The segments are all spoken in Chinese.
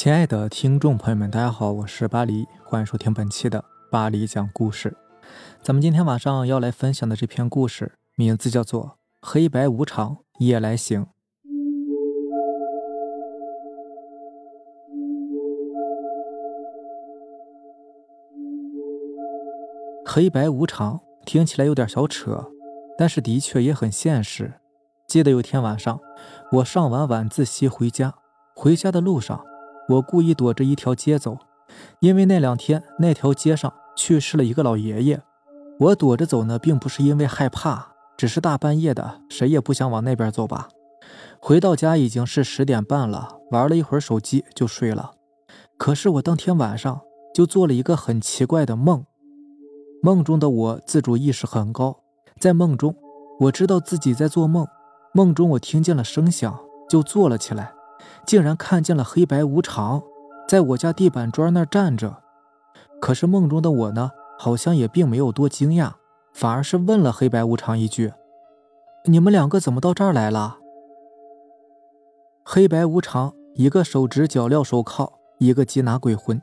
亲爱的听众朋友们，大家好，我是巴黎，欢迎收听本期的巴黎讲故事。咱们今天晚上要来分享的这篇故事，名字叫做《黑白无常夜来行》。黑白无常听起来有点小扯，但是的确也很现实。记得有天晚上，我上完晚自习回家，回家的路上。我故意躲着一条街走，因为那两天那条街上去世了一个老爷爷。我躲着走呢，并不是因为害怕，只是大半夜的，谁也不想往那边走吧。回到家已经是十点半了，玩了一会儿手机就睡了。可是我当天晚上就做了一个很奇怪的梦，梦中的我自主意识很高，在梦中我知道自己在做梦，梦中我听见了声响，就坐了起来。竟然看见了黑白无常，在我家地板砖那儿站着。可是梦中的我呢，好像也并没有多惊讶，反而是问了黑白无常一句：“你们两个怎么到这儿来了？”黑白无常一个手执脚镣手铐，一个缉拿鬼魂。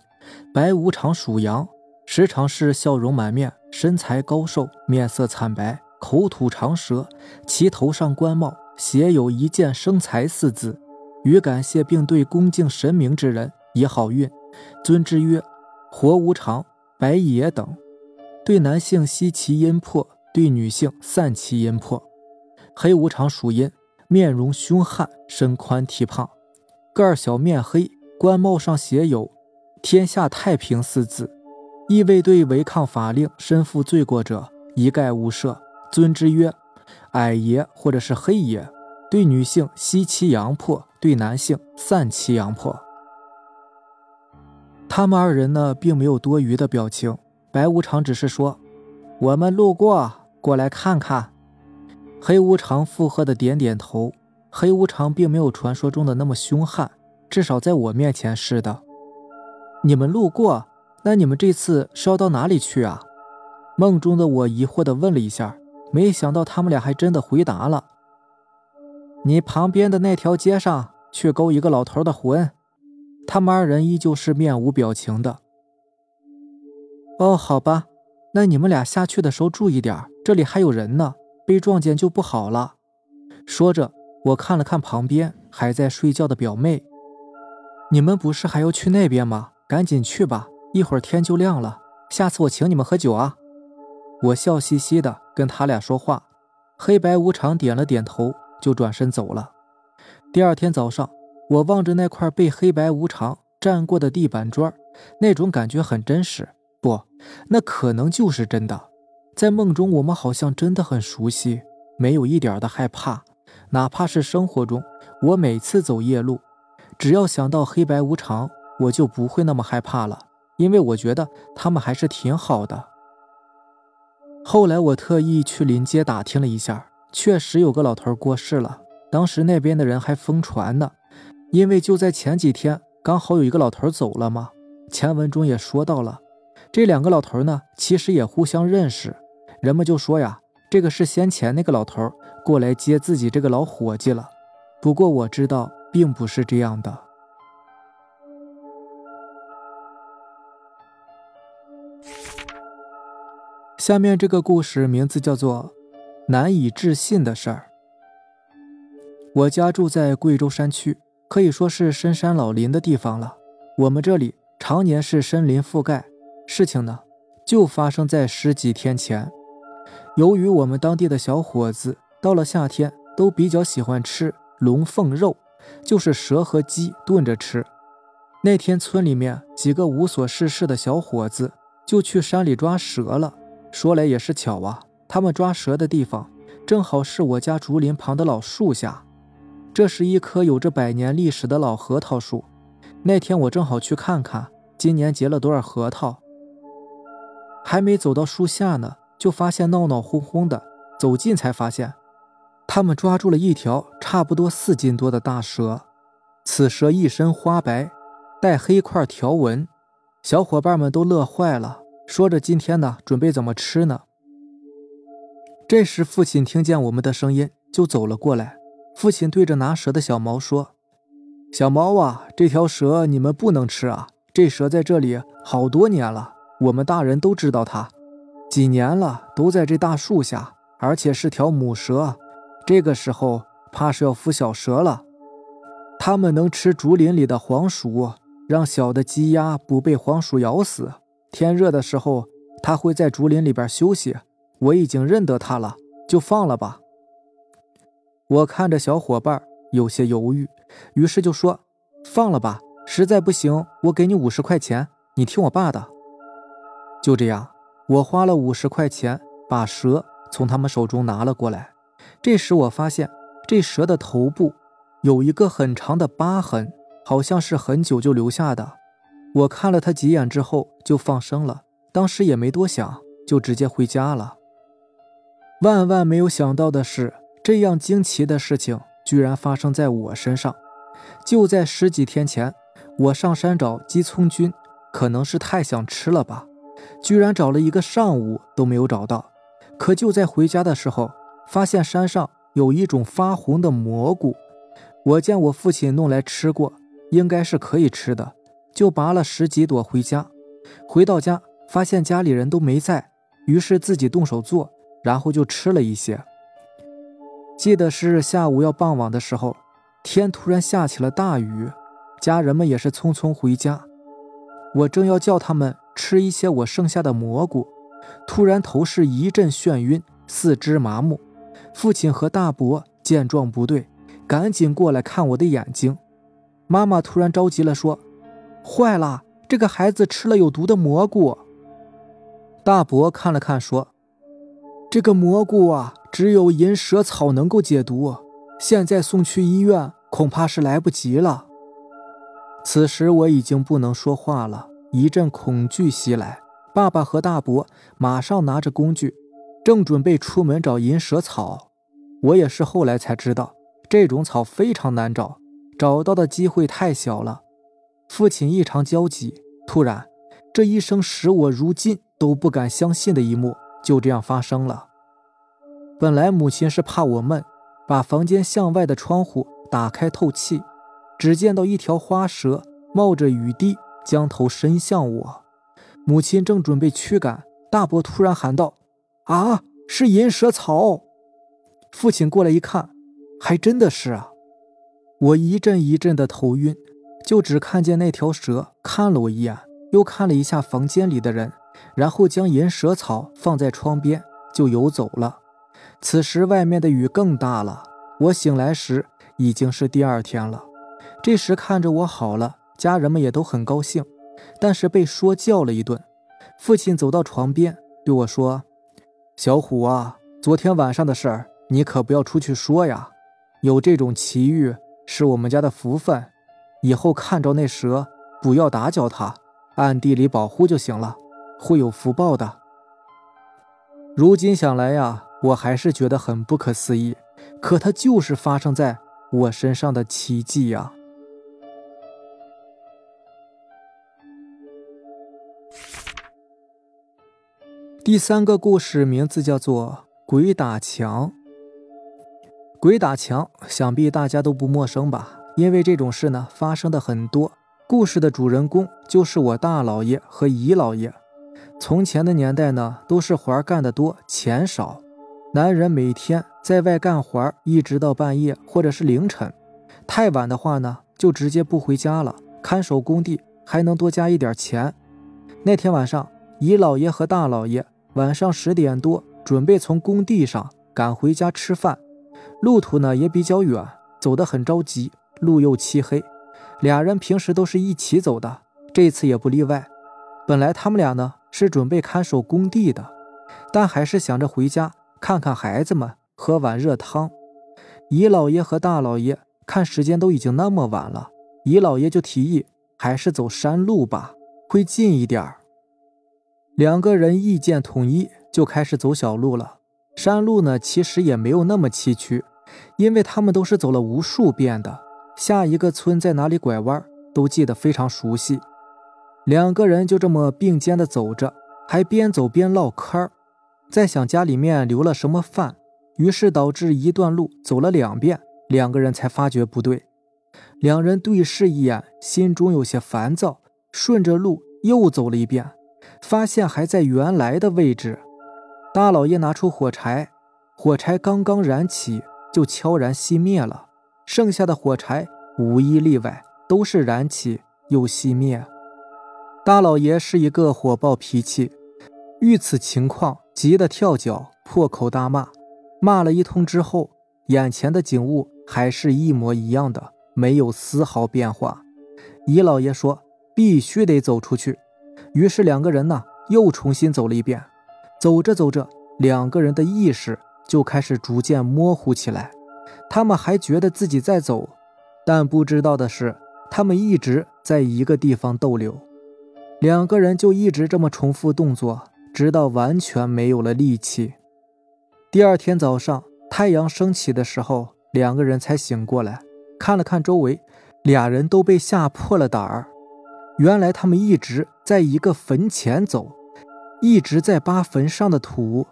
白无常属羊，时常是笑容满面，身材高瘦，面色惨白，口吐长舌，其头上冠帽写有一件生财四字。与感谢并对恭敬神明之人以好运，尊之曰活无常、白野等。对男性吸其阴魄，对女性散其阴魄。黑无常属阴，面容凶悍，身宽体胖，个儿小，面黑，官帽上写有“天下太平”四字，意味对违抗法令、身负罪过者一概无赦。尊之曰矮爷或者是黑爷。对女性吸其阳魄，对男性散其阳魄。他们二人呢，并没有多余的表情。白无常只是说：“我们路过，过来看看。”黑无常附和的点点头。黑无常并没有传说中的那么凶悍，至少在我面前是的。你们路过，那你们这次是要到哪里去啊？梦中的我疑惑的问了一下，没想到他们俩还真的回答了。你旁边的那条街上去勾一个老头的魂，他们二人依旧是面无表情的。哦，好吧，那你们俩下去的时候注意点，这里还有人呢，被撞见就不好了。说着，我看了看旁边还在睡觉的表妹，你们不是还要去那边吗？赶紧去吧，一会儿天就亮了。下次我请你们喝酒啊！我笑嘻嘻的跟他俩说话，黑白无常点了点头。就转身走了。第二天早上，我望着那块被黑白无常站过的地板砖，那种感觉很真实。不，那可能就是真的。在梦中，我们好像真的很熟悉，没有一点的害怕。哪怕是生活中，我每次走夜路，只要想到黑白无常，我就不会那么害怕了，因为我觉得他们还是挺好的。后来，我特意去临街打听了一下。确实有个老头过世了，当时那边的人还疯传呢，因为就在前几天，刚好有一个老头走了嘛。前文中也说到了，这两个老头呢，其实也互相认识，人们就说呀，这个是先前那个老头过来接自己这个老伙计了。不过我知道并不是这样的。下面这个故事名字叫做。难以置信的事儿。我家住在贵州山区，可以说是深山老林的地方了。我们这里常年是森林覆盖。事情呢，就发生在十几天前。由于我们当地的小伙子到了夏天都比较喜欢吃龙凤肉，就是蛇和鸡炖着吃。那天村里面几个无所事事的小伙子就去山里抓蛇了。说来也是巧啊。他们抓蛇的地方，正好是我家竹林旁的老树下。这是一棵有着百年历史的老核桃树。那天我正好去看看，今年结了多少核桃。还没走到树下呢，就发现闹闹哄哄的。走近才发现，他们抓住了一条差不多四斤多的大蛇。此蛇一身花白，带黑块条纹。小伙伴们都乐坏了，说着今天呢，准备怎么吃呢？这时，父亲听见我们的声音，就走了过来。父亲对着拿蛇的小毛说：“小猫啊，这条蛇你们不能吃啊！这蛇在这里好多年了，我们大人都知道它，几年了都在这大树下，而且是条母蛇。这个时候怕是要孵小蛇了。它们能吃竹林里的黄鼠，让小的鸡鸭不被黄鼠咬死。天热的时候，它会在竹林里边休息。我已经认得他了，就放了吧。我看着小伙伴有些犹豫，于是就说：“放了吧，实在不行，我给你五十块钱，你听我爸的。”就这样，我花了五十块钱把蛇从他们手中拿了过来。这时我发现，这蛇的头部有一个很长的疤痕，好像是很久就留下的。我看了他几眼之后就放生了，当时也没多想，就直接回家了。万万没有想到的是，这样惊奇的事情居然发生在我身上。就在十几天前，我上山找鸡葱菌，可能是太想吃了吧，居然找了一个上午都没有找到。可就在回家的时候，发现山上有一种发红的蘑菇，我见我父亲弄来吃过，应该是可以吃的，就拔了十几朵回家。回到家发现家里人都没在，于是自己动手做，然后就吃了一些。记得是下午要傍晚的时候，天突然下起了大雨，家人们也是匆匆回家。我正要叫他们吃一些我剩下的蘑菇，突然头是一阵眩晕，四肢麻木。父亲和大伯见状不对，赶紧过来看我的眼睛。妈妈突然着急了，说：“坏了，这个孩子吃了有毒的蘑菇。”大伯看了看，说：“这个蘑菇啊，只有银蛇草能够解毒，现在送去医院恐怕是来不及了。”此时我已经不能说话了，一阵恐惧袭来。爸爸和大伯马上拿着工具。正准备出门找银蛇草，我也是后来才知道，这种草非常难找，找到的机会太小了。父亲异常焦急。突然，这一生使我如今都不敢相信的一幕就这样发生了。本来母亲是怕我闷，把房间向外的窗户打开透气，只见到一条花蛇冒着雨滴将头伸向我。母亲正准备驱赶，大伯突然喊道。啊，是银蛇草！父亲过来一看，还真的是啊！我一阵一阵的头晕，就只看见那条蛇看了我一眼，又看了一下房间里的人，然后将银蛇草放在窗边就游走了。此时外面的雨更大了。我醒来时已经是第二天了。这时看着我好了，家人们也都很高兴，但是被说教了一顿。父亲走到床边对我说。小虎啊，昨天晚上的事儿你可不要出去说呀！有这种奇遇是我们家的福分，以后看着那蛇不要打搅它，暗地里保护就行了，会有福报的。如今想来呀，我还是觉得很不可思议，可它就是发生在我身上的奇迹呀。第三个故事名字叫做《鬼打墙》。鬼打墙，想必大家都不陌生吧？因为这种事呢，发生的很多。故事的主人公就是我大姥爷和姨姥爷。从前的年代呢，都是活干得多，钱少，男人每天在外干活，一直到半夜或者是凌晨。太晚的话呢，就直接不回家了，看守工地还能多加一点钱。那天晚上，姨姥爷和大姥爷。晚上十点多，准备从工地上赶回家吃饭，路途呢也比较远，走得很着急，路又漆黑。俩人平时都是一起走的，这次也不例外。本来他们俩呢是准备看守工地的，但还是想着回家看看孩子们，喝碗热汤。姨老爷和大老爷看时间都已经那么晚了，姨老爷就提议还是走山路吧，会近一点儿。两个人意见统一，就开始走小路了。山路呢，其实也没有那么崎岖，因为他们都是走了无数遍的。下一个村在哪里拐弯，都记得非常熟悉。两个人就这么并肩的走着，还边走边唠嗑在想家里面留了什么饭。于是导致一段路走了两遍，两个人才发觉不对。两人对视一眼，心中有些烦躁，顺着路又走了一遍，发现还在原来的位置。大老爷拿出火柴，火柴刚刚燃起，就悄然熄灭了。剩下的火柴无一例外都是燃起又熄灭。大老爷是一个火爆脾气，遇此情况急得跳脚，破口大骂。骂了一通之后，眼前的景物还是一模一样的。没有丝毫变化，姨老爷说必须得走出去，于是两个人呢又重新走了一遍。走着走着，两个人的意识就开始逐渐模糊起来。他们还觉得自己在走，但不知道的是，他们一直在一个地方逗留。两个人就一直这么重复动作，直到完全没有了力气。第二天早上，太阳升起的时候，两个人才醒过来。看了看周围，俩人都被吓破了胆儿。原来他们一直在一个坟前走，一直在扒坟上的土，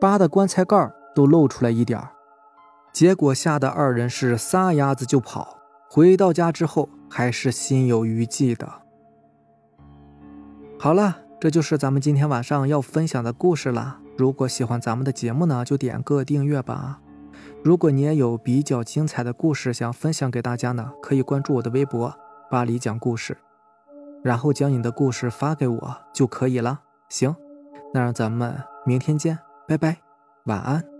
扒的棺材盖都露出来一点儿。结果吓得二人是撒丫子就跑。回到家之后，还是心有余悸的。好了，这就是咱们今天晚上要分享的故事了。如果喜欢咱们的节目呢，就点个订阅吧。如果你也有比较精彩的故事想分享给大家呢，可以关注我的微博“巴黎讲故事”，然后将你的故事发给我就可以了。行，那让咱们明天见，拜拜，晚安。